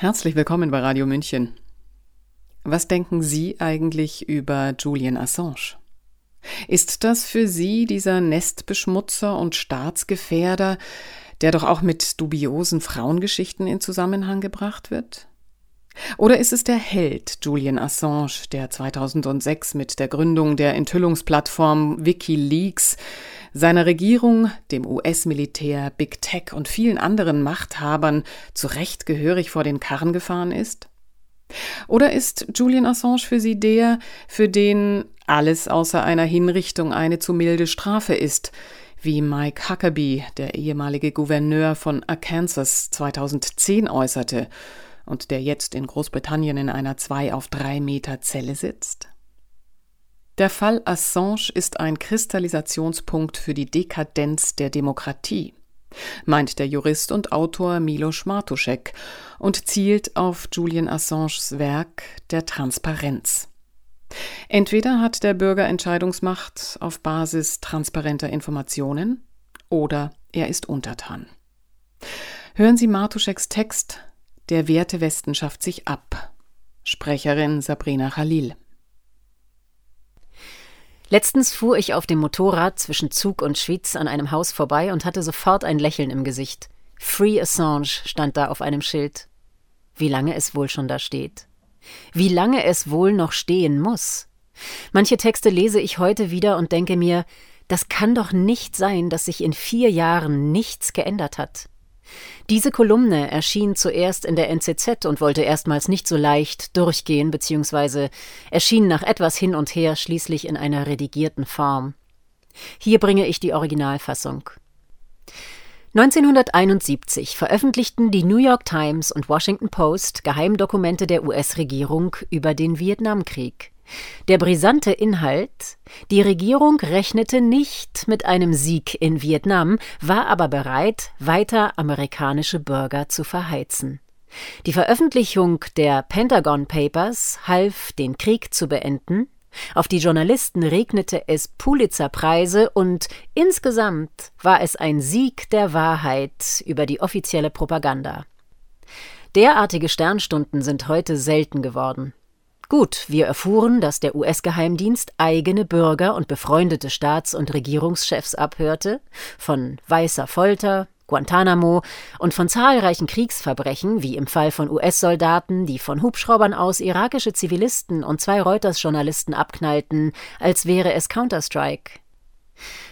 Herzlich willkommen bei Radio München. Was denken Sie eigentlich über Julian Assange? Ist das für Sie dieser Nestbeschmutzer und Staatsgefährder, der doch auch mit dubiosen Frauengeschichten in Zusammenhang gebracht wird? Oder ist es der Held Julian Assange, der 2006 mit der Gründung der Enthüllungsplattform Wikileaks seiner Regierung, dem US-Militär, Big Tech und vielen anderen Machthabern zu Recht gehörig vor den Karren gefahren ist? Oder ist Julian Assange für Sie der, für den alles außer einer Hinrichtung eine zu milde Strafe ist, wie Mike Huckabee, der ehemalige Gouverneur von Arkansas, 2010 äußerte und der jetzt in Großbritannien in einer zwei auf drei Meter Zelle sitzt? Der Fall Assange ist ein Kristallisationspunkt für die Dekadenz der Demokratie, meint der Jurist und Autor Milos Martuszek und zielt auf Julian Assanges Werk der Transparenz. Entweder hat der Bürger Entscheidungsmacht auf Basis transparenter Informationen oder er ist untertan. Hören Sie Martuszeks Text Der Wertewesten schafft sich ab. Sprecherin Sabrina Khalil. Letztens fuhr ich auf dem Motorrad zwischen Zug und Schwyz an einem Haus vorbei und hatte sofort ein Lächeln im Gesicht. Free Assange stand da auf einem Schild. Wie lange es wohl schon da steht. Wie lange es wohl noch stehen muss. Manche Texte lese ich heute wieder und denke mir, das kann doch nicht sein, dass sich in vier Jahren nichts geändert hat. Diese Kolumne erschien zuerst in der NZZ und wollte erstmals nicht so leicht durchgehen, beziehungsweise erschien nach etwas hin und her schließlich in einer redigierten Form. Hier bringe ich die Originalfassung. 1971 veröffentlichten die New York Times und Washington Post Geheimdokumente der US-Regierung über den Vietnamkrieg. Der brisante Inhalt Die Regierung rechnete nicht mit einem Sieg in Vietnam, war aber bereit, weiter amerikanische Bürger zu verheizen. Die Veröffentlichung der Pentagon Papers half, den Krieg zu beenden, auf die Journalisten regnete es Pulitzerpreise und insgesamt war es ein Sieg der Wahrheit über die offizielle Propaganda. Derartige Sternstunden sind heute selten geworden. Gut, wir erfuhren, dass der US-Geheimdienst eigene Bürger und befreundete Staats- und Regierungschefs abhörte, von weißer Folter, Guantanamo und von zahlreichen Kriegsverbrechen, wie im Fall von US-Soldaten, die von Hubschraubern aus irakische Zivilisten und zwei Reuters-Journalisten abknallten, als wäre es Counter-Strike.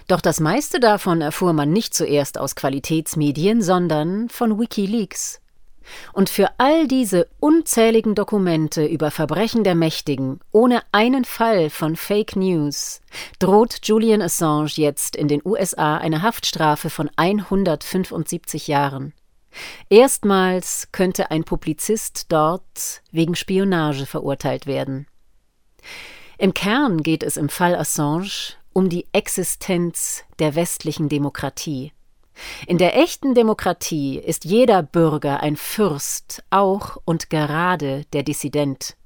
Doch das meiste davon erfuhr man nicht zuerst aus Qualitätsmedien, sondern von Wikileaks. Und für all diese unzähligen Dokumente über Verbrechen der Mächtigen ohne einen Fall von Fake News droht Julian Assange jetzt in den USA eine Haftstrafe von 175 Jahren. Erstmals könnte ein Publizist dort wegen Spionage verurteilt werden. Im Kern geht es im Fall Assange um die Existenz der westlichen Demokratie. In der echten Demokratie ist jeder Bürger ein Fürst, auch und gerade der Dissident.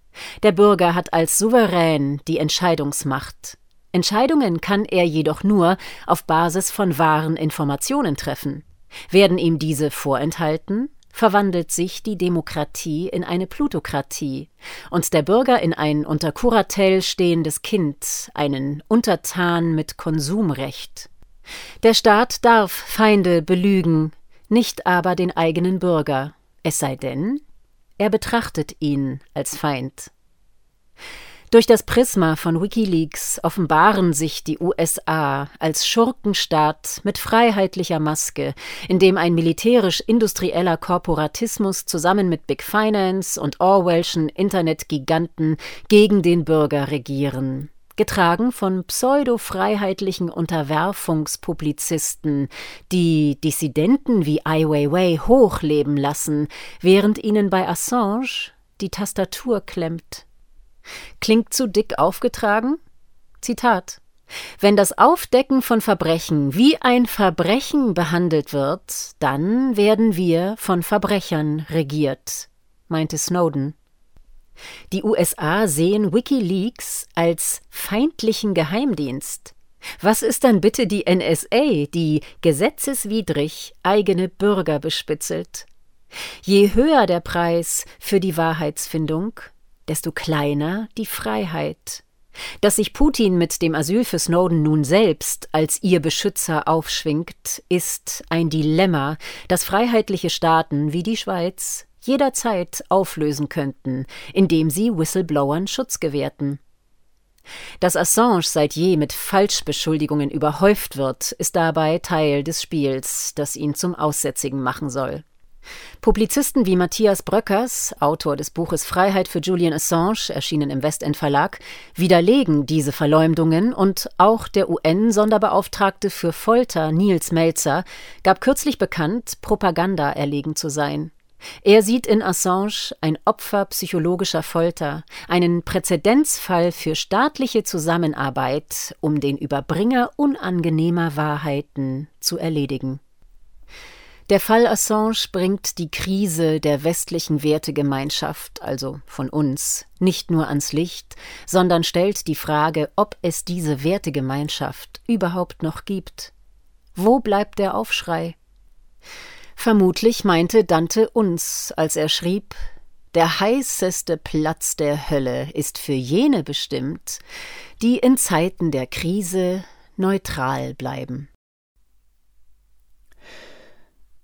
Der Bürger hat als Souverän die Entscheidungsmacht. Entscheidungen kann er jedoch nur auf Basis von wahren Informationen treffen. Werden ihm diese vorenthalten, verwandelt sich die Demokratie in eine Plutokratie und der Bürger in ein unter Kuratell stehendes Kind, einen Untertan mit Konsumrecht. Der Staat darf Feinde belügen, nicht aber den eigenen Bürger, es sei denn, er betrachtet ihn als Feind. Durch das Prisma von Wikileaks offenbaren sich die USA als Schurkenstaat mit freiheitlicher Maske, in dem ein militärisch-industrieller Korporatismus zusammen mit Big Finance und Orwellschen Internetgiganten gegen den Bürger regieren getragen von pseudo-freiheitlichen Unterwerfungspublizisten, die Dissidenten wie Ai Weiwei hochleben lassen, während ihnen bei Assange die Tastatur klemmt. Klingt zu dick aufgetragen? Zitat wenn das Aufdecken von Verbrechen wie ein Verbrechen behandelt wird, dann werden wir von Verbrechern regiert, meinte Snowden. Die USA sehen Wikileaks als feindlichen Geheimdienst. Was ist dann bitte die NSA, die gesetzeswidrig eigene Bürger bespitzelt? Je höher der Preis für die Wahrheitsfindung, desto kleiner die Freiheit. Dass sich Putin mit dem Asyl für Snowden nun selbst als ihr Beschützer aufschwingt, ist ein Dilemma, das freiheitliche Staaten wie die Schweiz jederzeit auflösen könnten, indem sie Whistleblowern Schutz gewährten. Dass Assange seit je mit Falschbeschuldigungen überhäuft wird, ist dabei Teil des Spiels, das ihn zum Aussätzigen machen soll. Publizisten wie Matthias Bröckers, Autor des Buches Freiheit für Julian Assange, erschienen im Westend Verlag, widerlegen diese Verleumdungen und auch der UN-Sonderbeauftragte für Folter Nils Melzer gab kürzlich bekannt, Propaganda erlegen zu sein. Er sieht in Assange ein Opfer psychologischer Folter, einen Präzedenzfall für staatliche Zusammenarbeit, um den Überbringer unangenehmer Wahrheiten zu erledigen. Der Fall Assange bringt die Krise der westlichen Wertegemeinschaft, also von uns, nicht nur ans Licht, sondern stellt die Frage, ob es diese Wertegemeinschaft überhaupt noch gibt. Wo bleibt der Aufschrei? Vermutlich meinte Dante uns, als er schrieb Der heißeste Platz der Hölle ist für jene bestimmt, die in Zeiten der Krise neutral bleiben.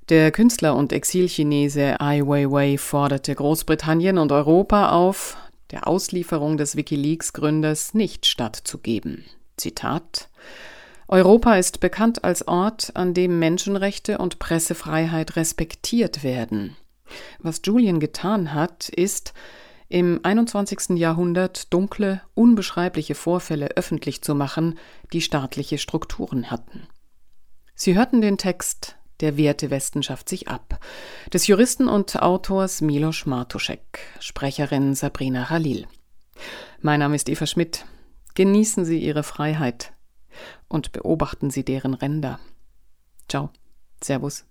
Der Künstler und Exilchinese Ai Weiwei forderte Großbritannien und Europa auf, der Auslieferung des Wikileaks-Gründers nicht stattzugeben. Zitat Europa ist bekannt als Ort, an dem Menschenrechte und Pressefreiheit respektiert werden. Was Julian getan hat, ist, im 21. Jahrhundert dunkle, unbeschreibliche Vorfälle öffentlich zu machen, die staatliche Strukturen hatten. Sie hörten den Text Der Wertewesten schafft sich ab des Juristen und Autors Milos Martuschek, Sprecherin Sabrina Halil. Mein Name ist Eva Schmidt. Genießen Sie Ihre Freiheit und beobachten Sie deren Ränder. Ciao. Servus.